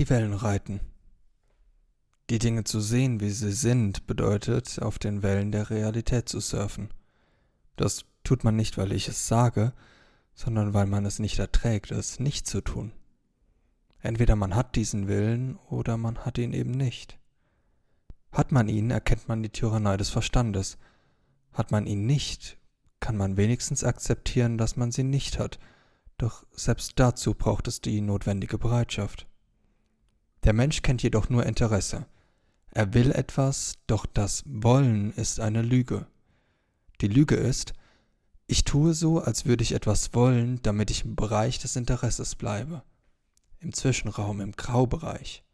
Die Wellen reiten. Die Dinge zu sehen, wie sie sind, bedeutet, auf den Wellen der Realität zu surfen. Das tut man nicht, weil ich es sage, sondern weil man es nicht erträgt, es nicht zu tun. Entweder man hat diesen Willen oder man hat ihn eben nicht. Hat man ihn, erkennt man die Tyrannei des Verstandes. Hat man ihn nicht, kann man wenigstens akzeptieren, dass man sie nicht hat, doch selbst dazu braucht es die notwendige Bereitschaft. Der Mensch kennt jedoch nur Interesse. Er will etwas, doch das Wollen ist eine Lüge. Die Lüge ist, ich tue so, als würde ich etwas wollen, damit ich im Bereich des Interesses bleibe. Im Zwischenraum, im Graubereich.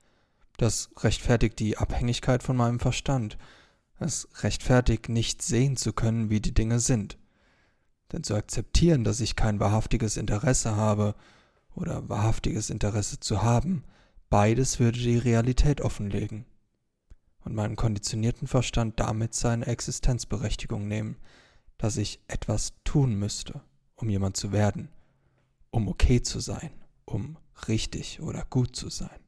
Das rechtfertigt die Abhängigkeit von meinem Verstand. Es rechtfertigt nicht sehen zu können, wie die Dinge sind. Denn zu akzeptieren, dass ich kein wahrhaftiges Interesse habe oder wahrhaftiges Interesse zu haben, beides würde die Realität offenlegen und meinem konditionierten Verstand damit seine Existenzberechtigung nehmen, dass ich etwas tun müsste, um jemand zu werden, um okay zu sein, um richtig oder gut zu sein.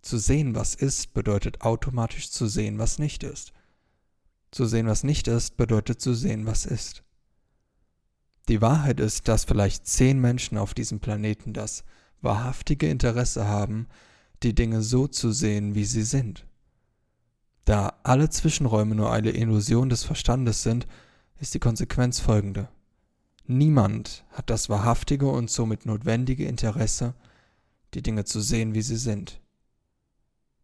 Zu sehen, was ist, bedeutet automatisch zu sehen, was nicht ist. Zu sehen, was nicht ist, bedeutet zu sehen, was ist. Die Wahrheit ist, dass vielleicht zehn Menschen auf diesem Planeten das wahrhaftige Interesse haben, die Dinge so zu sehen, wie sie sind. Da alle Zwischenräume nur eine Illusion des Verstandes sind, ist die Konsequenz folgende. Niemand hat das wahrhaftige und somit notwendige Interesse, die Dinge zu sehen, wie sie sind.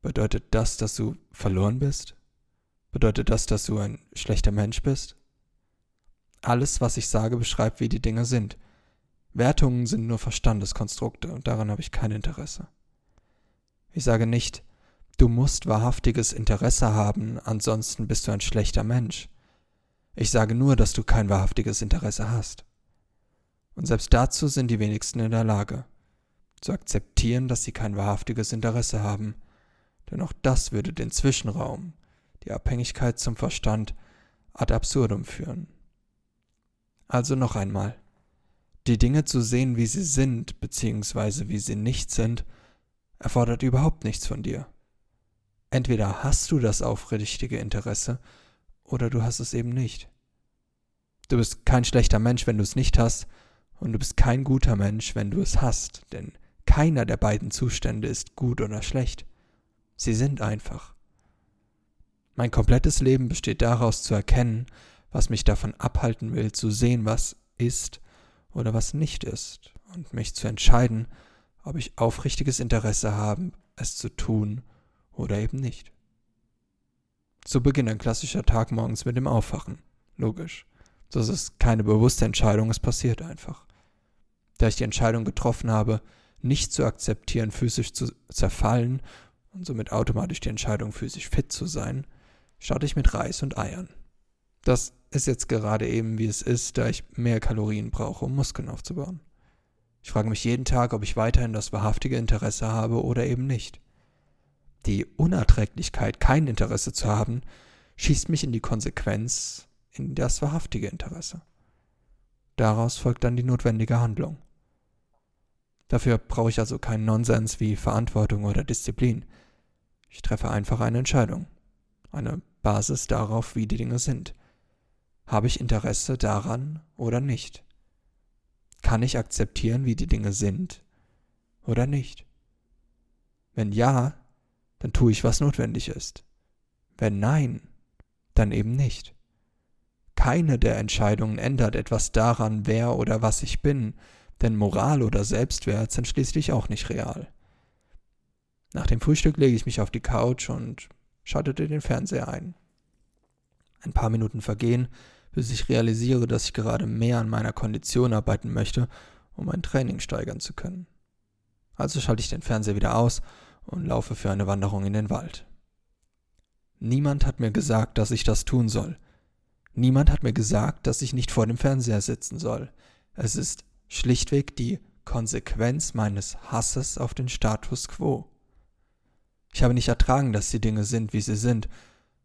Bedeutet das, dass du verloren bist? Bedeutet das, dass du ein schlechter Mensch bist? Alles, was ich sage, beschreibt, wie die Dinge sind. Wertungen sind nur Verstandeskonstrukte und daran habe ich kein Interesse. Ich sage nicht, du musst wahrhaftiges Interesse haben, ansonsten bist du ein schlechter Mensch. Ich sage nur, dass du kein wahrhaftiges Interesse hast. Und selbst dazu sind die wenigsten in der Lage, zu akzeptieren, dass sie kein wahrhaftiges Interesse haben, denn auch das würde den Zwischenraum, die Abhängigkeit zum Verstand, ad absurdum führen. Also noch einmal. Die Dinge zu sehen, wie sie sind, beziehungsweise wie sie nicht sind, erfordert überhaupt nichts von dir. Entweder hast du das aufrichtige Interesse, oder du hast es eben nicht. Du bist kein schlechter Mensch, wenn du es nicht hast, und du bist kein guter Mensch, wenn du es hast, denn keiner der beiden Zustände ist gut oder schlecht. Sie sind einfach. Mein komplettes Leben besteht daraus zu erkennen, was mich davon abhalten will, zu sehen, was ist oder was nicht ist, und mich zu entscheiden, ob ich aufrichtiges Interesse habe, es zu tun oder eben nicht. So beginnt ein klassischer Tag morgens mit dem Aufwachen. Logisch. Das ist keine bewusste Entscheidung, es passiert einfach. Da ich die Entscheidung getroffen habe, nicht zu akzeptieren, physisch zu zerfallen und somit automatisch die Entscheidung, physisch fit zu sein, starte ich mit Reis und Eiern. Das ist jetzt gerade eben, wie es ist, da ich mehr Kalorien brauche, um Muskeln aufzubauen. Ich frage mich jeden Tag, ob ich weiterhin das wahrhaftige Interesse habe oder eben nicht. Die Unerträglichkeit, kein Interesse zu haben, schießt mich in die Konsequenz, in das wahrhaftige Interesse. Daraus folgt dann die notwendige Handlung. Dafür brauche ich also keinen Nonsens wie Verantwortung oder Disziplin. Ich treffe einfach eine Entscheidung, eine Basis darauf, wie die Dinge sind. Habe ich Interesse daran oder nicht? Kann ich akzeptieren, wie die Dinge sind oder nicht? Wenn ja, dann tue ich, was notwendig ist. Wenn nein, dann eben nicht. Keine der Entscheidungen ändert etwas daran, wer oder was ich bin, denn Moral oder Selbstwert sind schließlich auch nicht real. Nach dem Frühstück lege ich mich auf die Couch und schaltete den Fernseher ein. Ein paar Minuten vergehen, bis ich realisiere, dass ich gerade mehr an meiner Kondition arbeiten möchte, um mein Training steigern zu können. Also schalte ich den Fernseher wieder aus und laufe für eine Wanderung in den Wald. Niemand hat mir gesagt, dass ich das tun soll. Niemand hat mir gesagt, dass ich nicht vor dem Fernseher sitzen soll. Es ist schlichtweg die Konsequenz meines Hasses auf den Status quo. Ich habe nicht ertragen, dass die Dinge sind, wie sie sind,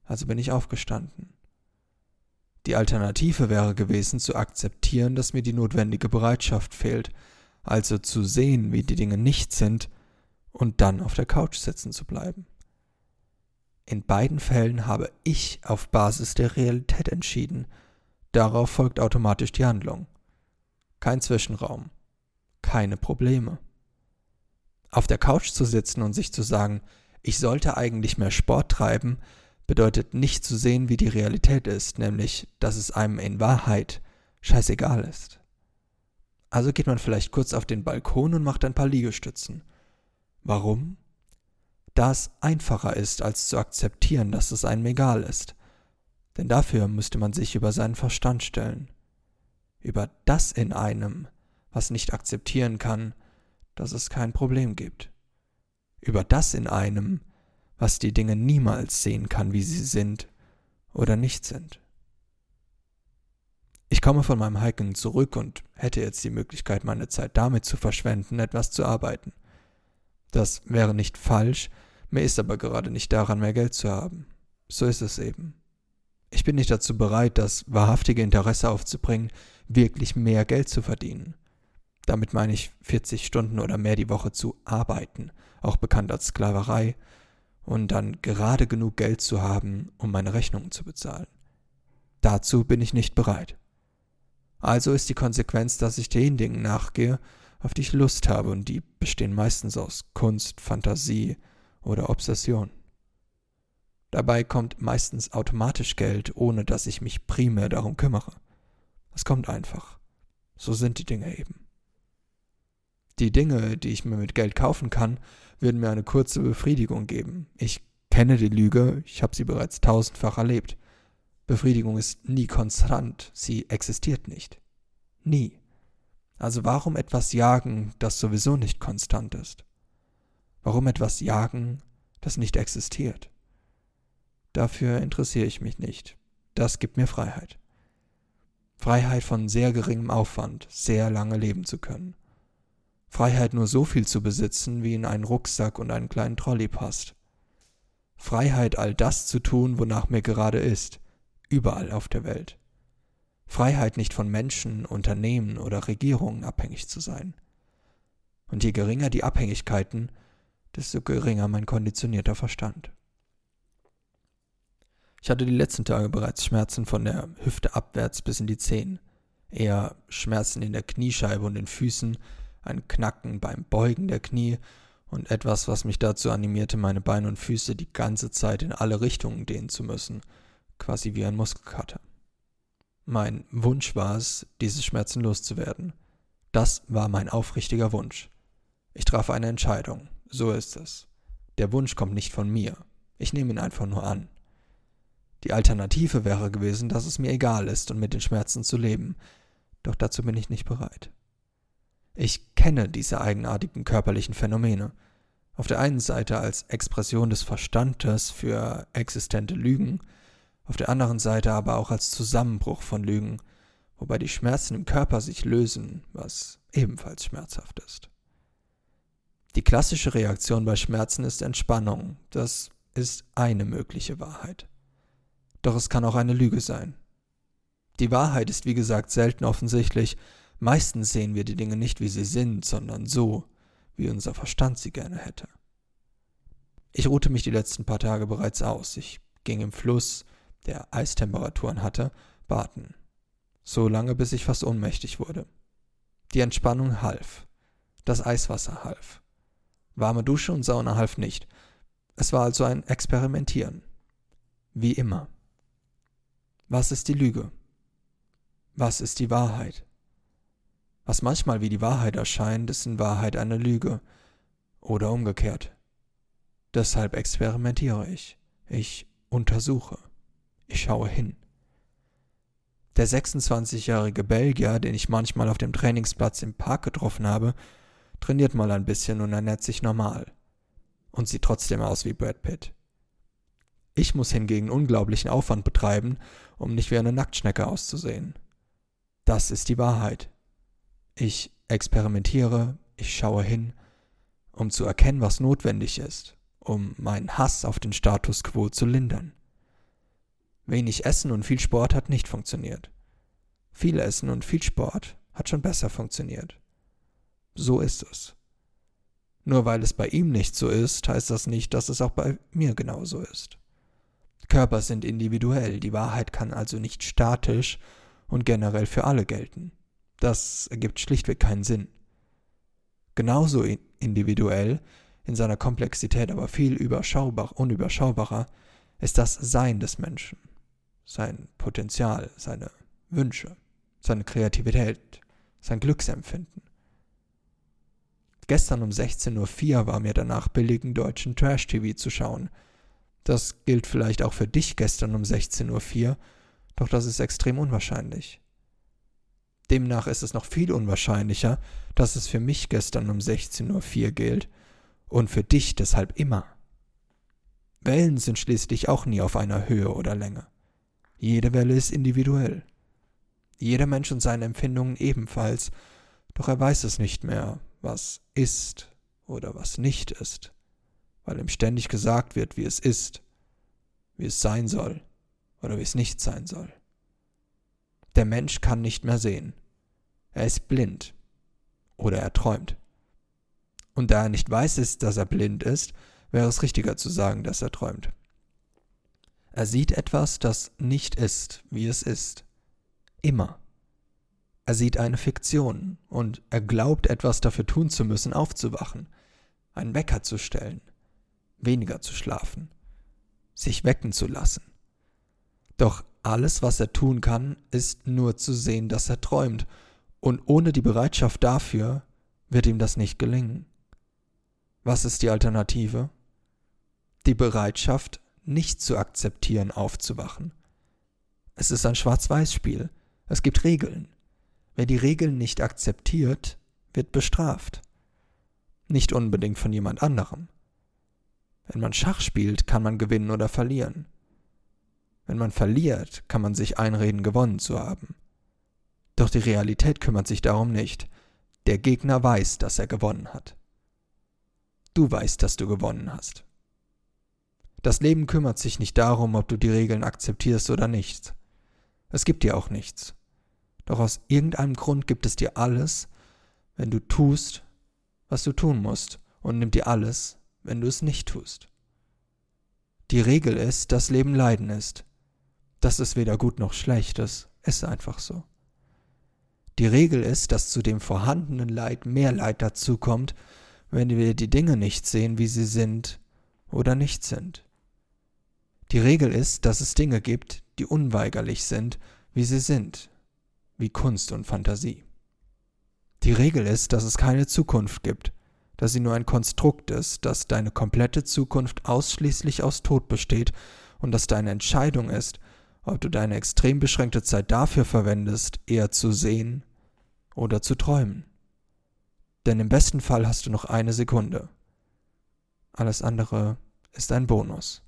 also bin ich aufgestanden. Die Alternative wäre gewesen, zu akzeptieren, dass mir die notwendige Bereitschaft fehlt, also zu sehen, wie die Dinge nicht sind und dann auf der Couch sitzen zu bleiben. In beiden Fällen habe ich auf Basis der Realität entschieden. Darauf folgt automatisch die Handlung. Kein Zwischenraum. Keine Probleme. Auf der Couch zu sitzen und sich zu sagen, ich sollte eigentlich mehr Sport treiben, bedeutet nicht zu sehen, wie die Realität ist, nämlich, dass es einem in Wahrheit scheißegal ist. Also geht man vielleicht kurz auf den Balkon und macht ein paar Liegestützen. Warum? Da es einfacher ist, als zu akzeptieren, dass es einem egal ist. Denn dafür müsste man sich über seinen Verstand stellen. Über das in einem, was nicht akzeptieren kann, dass es kein Problem gibt. Über das in einem, was die Dinge niemals sehen kann, wie sie sind oder nicht sind. Ich komme von meinem Hiking zurück und hätte jetzt die Möglichkeit, meine Zeit damit zu verschwenden, etwas zu arbeiten. Das wäre nicht falsch, mir ist aber gerade nicht daran, mehr Geld zu haben. So ist es eben. Ich bin nicht dazu bereit, das wahrhaftige Interesse aufzubringen, wirklich mehr Geld zu verdienen. Damit meine ich 40 Stunden oder mehr die Woche zu arbeiten, auch bekannt als Sklaverei, und dann gerade genug Geld zu haben, um meine Rechnungen zu bezahlen. Dazu bin ich nicht bereit. Also ist die Konsequenz, dass ich den Dingen nachgehe, auf die ich Lust habe, und die bestehen meistens aus Kunst, Fantasie oder Obsession. Dabei kommt meistens automatisch Geld, ohne dass ich mich primär darum kümmere. Es kommt einfach. So sind die Dinge eben. Die Dinge, die ich mir mit Geld kaufen kann, würden mir eine kurze Befriedigung geben. Ich kenne die Lüge, ich habe sie bereits tausendfach erlebt. Befriedigung ist nie konstant, sie existiert nicht. Nie. Also warum etwas jagen, das sowieso nicht konstant ist? Warum etwas jagen, das nicht existiert? Dafür interessiere ich mich nicht. Das gibt mir Freiheit. Freiheit von sehr geringem Aufwand, sehr lange leben zu können. Freiheit nur so viel zu besitzen, wie in einen Rucksack und einen kleinen Trolley passt. Freiheit, all das zu tun, wonach mir gerade ist, überall auf der Welt. Freiheit nicht von Menschen, Unternehmen oder Regierungen abhängig zu sein. Und je geringer die Abhängigkeiten, desto geringer mein konditionierter Verstand. Ich hatte die letzten Tage bereits Schmerzen von der Hüfte abwärts bis in die Zehen, eher Schmerzen in der Kniescheibe und den Füßen, ein Knacken beim Beugen der Knie und etwas, was mich dazu animierte, meine Beine und Füße die ganze Zeit in alle Richtungen dehnen zu müssen – quasi wie ein Muskelkater. Mein Wunsch war es, diese Schmerzen loszuwerden. Das war mein aufrichtiger Wunsch. Ich traf eine Entscheidung. So ist es. Der Wunsch kommt nicht von mir. Ich nehme ihn einfach nur an. Die Alternative wäre gewesen, dass es mir egal ist und mit den Schmerzen zu leben. Doch dazu bin ich nicht bereit. Ich kenne diese eigenartigen körperlichen Phänomene. Auf der einen Seite als Expression des Verstandes für existente Lügen, auf der anderen Seite aber auch als Zusammenbruch von Lügen, wobei die Schmerzen im Körper sich lösen, was ebenfalls schmerzhaft ist. Die klassische Reaktion bei Schmerzen ist Entspannung, das ist eine mögliche Wahrheit. Doch es kann auch eine Lüge sein. Die Wahrheit ist wie gesagt selten offensichtlich, meistens sehen wir die Dinge nicht wie sie sind, sondern so, wie unser Verstand sie gerne hätte. Ich ruhte mich die letzten paar Tage bereits aus, ich ging im Fluss, der Eistemperaturen hatte, baten. So lange, bis ich fast ohnmächtig wurde. Die Entspannung half. Das Eiswasser half. Warme Dusche und Sauna half nicht. Es war also ein Experimentieren. Wie immer. Was ist die Lüge? Was ist die Wahrheit? Was manchmal wie die Wahrheit erscheint, ist in Wahrheit eine Lüge. Oder umgekehrt. Deshalb experimentiere ich. Ich untersuche. Ich schaue hin. Der 26-jährige Belgier, den ich manchmal auf dem Trainingsplatz im Park getroffen habe, trainiert mal ein bisschen und ernährt sich normal. Und sieht trotzdem aus wie Brad Pitt. Ich muss hingegen unglaublichen Aufwand betreiben, um nicht wie eine Nacktschnecke auszusehen. Das ist die Wahrheit. Ich experimentiere, ich schaue hin, um zu erkennen, was notwendig ist, um meinen Hass auf den Status quo zu lindern. Wenig Essen und viel Sport hat nicht funktioniert. Viel Essen und viel Sport hat schon besser funktioniert. So ist es. Nur weil es bei ihm nicht so ist, heißt das nicht, dass es auch bei mir genauso ist. Körper sind individuell, die Wahrheit kann also nicht statisch und generell für alle gelten. Das ergibt schlichtweg keinen Sinn. Genauso individuell, in seiner Komplexität aber viel überschaubar, unüberschaubarer, ist das Sein des Menschen, sein Potenzial, seine Wünsche, seine Kreativität, sein Glücksempfinden. Gestern um 16.04 Uhr war mir danach billigen deutschen Trash-TV zu schauen. Das gilt vielleicht auch für dich gestern um 16.04 Uhr, doch das ist extrem unwahrscheinlich. Demnach ist es noch viel unwahrscheinlicher, dass es für mich gestern um 16.04 Uhr gilt und für dich deshalb immer. Wellen sind schließlich auch nie auf einer Höhe oder Länge. Jede Welle ist individuell. Jeder Mensch und seine Empfindungen ebenfalls, doch er weiß es nicht mehr, was ist oder was nicht ist, weil ihm ständig gesagt wird, wie es ist, wie es sein soll oder wie es nicht sein soll. Der Mensch kann nicht mehr sehen. Er ist blind oder er träumt. Und da er nicht weiß ist, dass er blind ist, wäre es richtiger zu sagen, dass er träumt. Er sieht etwas, das nicht ist, wie es ist. Immer. Er sieht eine Fiktion und er glaubt etwas dafür tun zu müssen, aufzuwachen, einen Wecker zu stellen, weniger zu schlafen, sich wecken zu lassen. Doch alles, was er tun kann, ist nur zu sehen, dass er träumt, und ohne die Bereitschaft dafür wird ihm das nicht gelingen. Was ist die Alternative? Die Bereitschaft, nicht zu akzeptieren, aufzuwachen. Es ist ein Schwarz-Weiß-Spiel. Es gibt Regeln. Wer die Regeln nicht akzeptiert, wird bestraft. Nicht unbedingt von jemand anderem. Wenn man Schach spielt, kann man gewinnen oder verlieren. Wenn man verliert, kann man sich einreden, gewonnen zu haben. Doch die Realität kümmert sich darum nicht. Der Gegner weiß, dass er gewonnen hat. Du weißt, dass du gewonnen hast. Das Leben kümmert sich nicht darum, ob du die Regeln akzeptierst oder nicht. Es gibt dir auch nichts. Doch aus irgendeinem Grund gibt es dir alles, wenn du tust, was du tun musst, und nimmt dir alles, wenn du es nicht tust. Die Regel ist, dass Leben Leiden ist. Das ist weder gut noch schlecht, das ist einfach so. Die Regel ist, dass zu dem vorhandenen Leid mehr Leid dazukommt, wenn wir die Dinge nicht sehen, wie sie sind oder nicht sind. Die Regel ist, dass es Dinge gibt, die unweigerlich sind, wie sie sind, wie Kunst und Fantasie. Die Regel ist, dass es keine Zukunft gibt, dass sie nur ein Konstrukt ist, dass deine komplette Zukunft ausschließlich aus Tod besteht und dass deine Entscheidung ist, ob du deine extrem beschränkte Zeit dafür verwendest, eher zu sehen oder zu träumen. Denn im besten Fall hast du noch eine Sekunde. Alles andere ist ein Bonus.